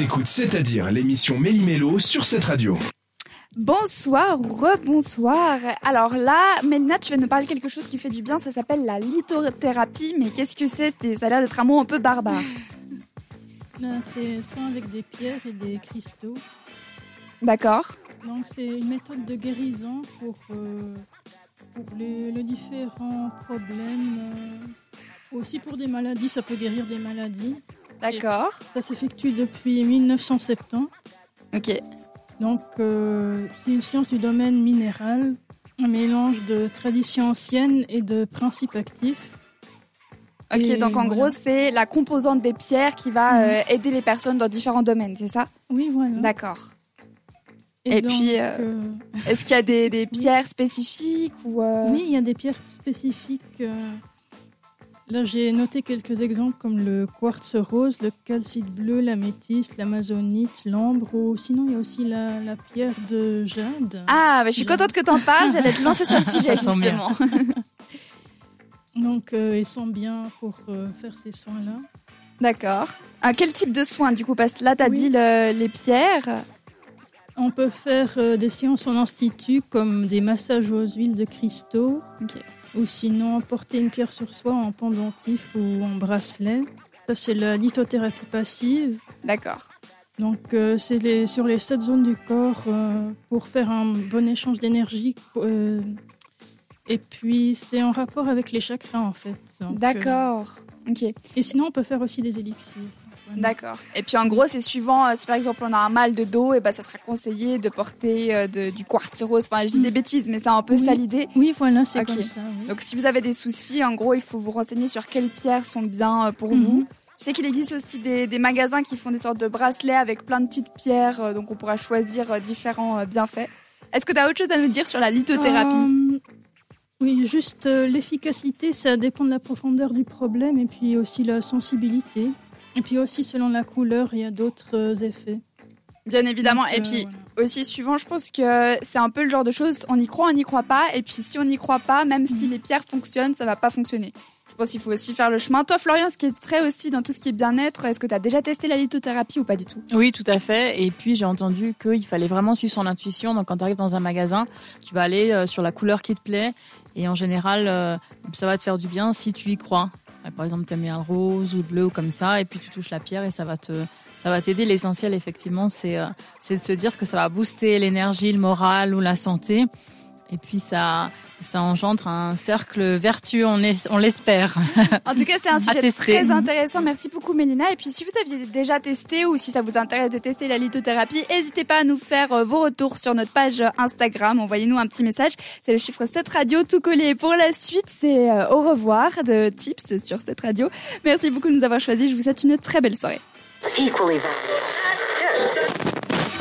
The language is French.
T'écoutes C'est-à-dire l'émission Méli-Mélo sur cette radio. Bonsoir, rebonsoir. Alors là, Mélina, tu vas nous parler de quelque chose qui fait du bien, ça s'appelle la lithothérapie, mais qu'est-ce que c'est? C'est- Ça a l'air d'être un mot un peu barbare. Là, c'est soit avec des pierres et des cristaux. D'accord Donc, c'est une méthode de guérison pour, euh, pour les, les différents problèmes. euh, aussi pour des maladies, ça peut guérir des maladies. D'accord. Ça s'effectue depuis 1970. Ok. Donc, euh, c'est une science du domaine minéral, un mélange de traditions anciennes et de principes actifs. Ok, Et donc en voilà. gros, c'est la composante des pierres qui va Mhm. euh, aider les personnes dans différents domaines, c'est ça? Oui, voilà. D'accord. et donc, puis, euh, Est-ce qu'il y a des, des pierres spécifiques ou Oui, il y a des pierres spécifiques. Là, j'ai noté quelques exemples comme le quartz rose, le calcite bleu, l'améthyste, l'amazonite, l'ambre, ou sinon il y a aussi la, la pierre de jade. Ah, bah, je suis contente que tu en parles, j'allais te lancer sur le sujet justement. Donc, euh, ils sont bien pour euh, faire ces soins-là. D'accord. Ah, quel type de soins du coup? Parce que là, tu as Oui. dit le- les pierres. On peut faire euh, des séances en institut comme des massages aux huiles de cristaux, ou sinon porter une pierre sur soi en pendentif ou en bracelet. Ça, c'est la lithothérapie passive. D'accord. Donc, euh, c'est les- sur les sept zones du corps euh, pour faire un bon échange d'énergie. et puis, c'est en rapport avec les chakras, en fait. Donc, D'accord. Ok. et sinon, on peut faire aussi des élixirs. D'accord. Et puis en gros, c'est suivant, euh, si par exemple on a un mal de dos, et ben ça sera conseillé de porter euh, de- du quartz rose. Enfin, je dis Mm. des bêtises, mais c'est un peu Oui. ça l'idée. Oui, voilà, c'est Ok. comme ça. oui. Donc si vous avez des soucis, en gros, il faut vous renseigner sur quelles pierres sont bien euh, pour Mhm. vous. Je sais qu'il existe aussi des, des magasins qui font des sortes de bracelets avec plein de petites pierres, donc on pourra choisir différents bienfaits. Est-ce que tu as autre chose à nous dire sur la lithothérapie Euh, oui, juste euh, l'efficacité, ça dépend de la profondeur du problème et puis aussi la sensibilité. Et puis aussi, selon la couleur, il y a d'autres euh, effets. Bien évidemment. Donc, et euh, puis voilà. aussi suivant, je pense que c'est un peu le genre de choses, on y croit, on n'y croit pas. Et puis si on n'y croit pas, même si Mhm. les pierres fonctionnent, ça va pas fonctionner. Je pense qu'il faut aussi faire le chemin. Toi, Florian, ce qui est très aussi dans tout ce qui est bien-être, est-ce que tu as déjà testé la lithothérapie ou pas du tout? Oui, tout à fait. Et puis j'ai entendu qu'il fallait vraiment suivre son intuition. Donc quand tu arrives dans un magasin, tu vas aller euh, sur la couleur qui te plaît. Et en général, ça va te faire du bien si tu y crois. Par exemple, tu aimes bien le rose ou le bleu ou comme ça. Et puis tu touches la pierre et ça va te... Ça va t'aider. L'essentiel, effectivement, c'est euh, c'est de se dire que ça va booster l'énergie, le moral ou la santé. Et puis ça, ça engendre un cercle vertueux, on, est- on l'espère. En tout cas, c'est un sujet très intéressant. Merci beaucoup, Mélina. Et puis, si vous aviez déjà testé ou si ça vous intéresse de tester la lithothérapie, n'hésitez pas à nous faire euh, vos retours sur notre page Instagram. Envoyez-nous un petit message. C'est le chiffre 7 radio tout collé. Et Pour la suite, c'est euh, au revoir de Tips sur cette radio. Merci beaucoup de nous avoir choisis. Je vous souhaite une très belle soirée.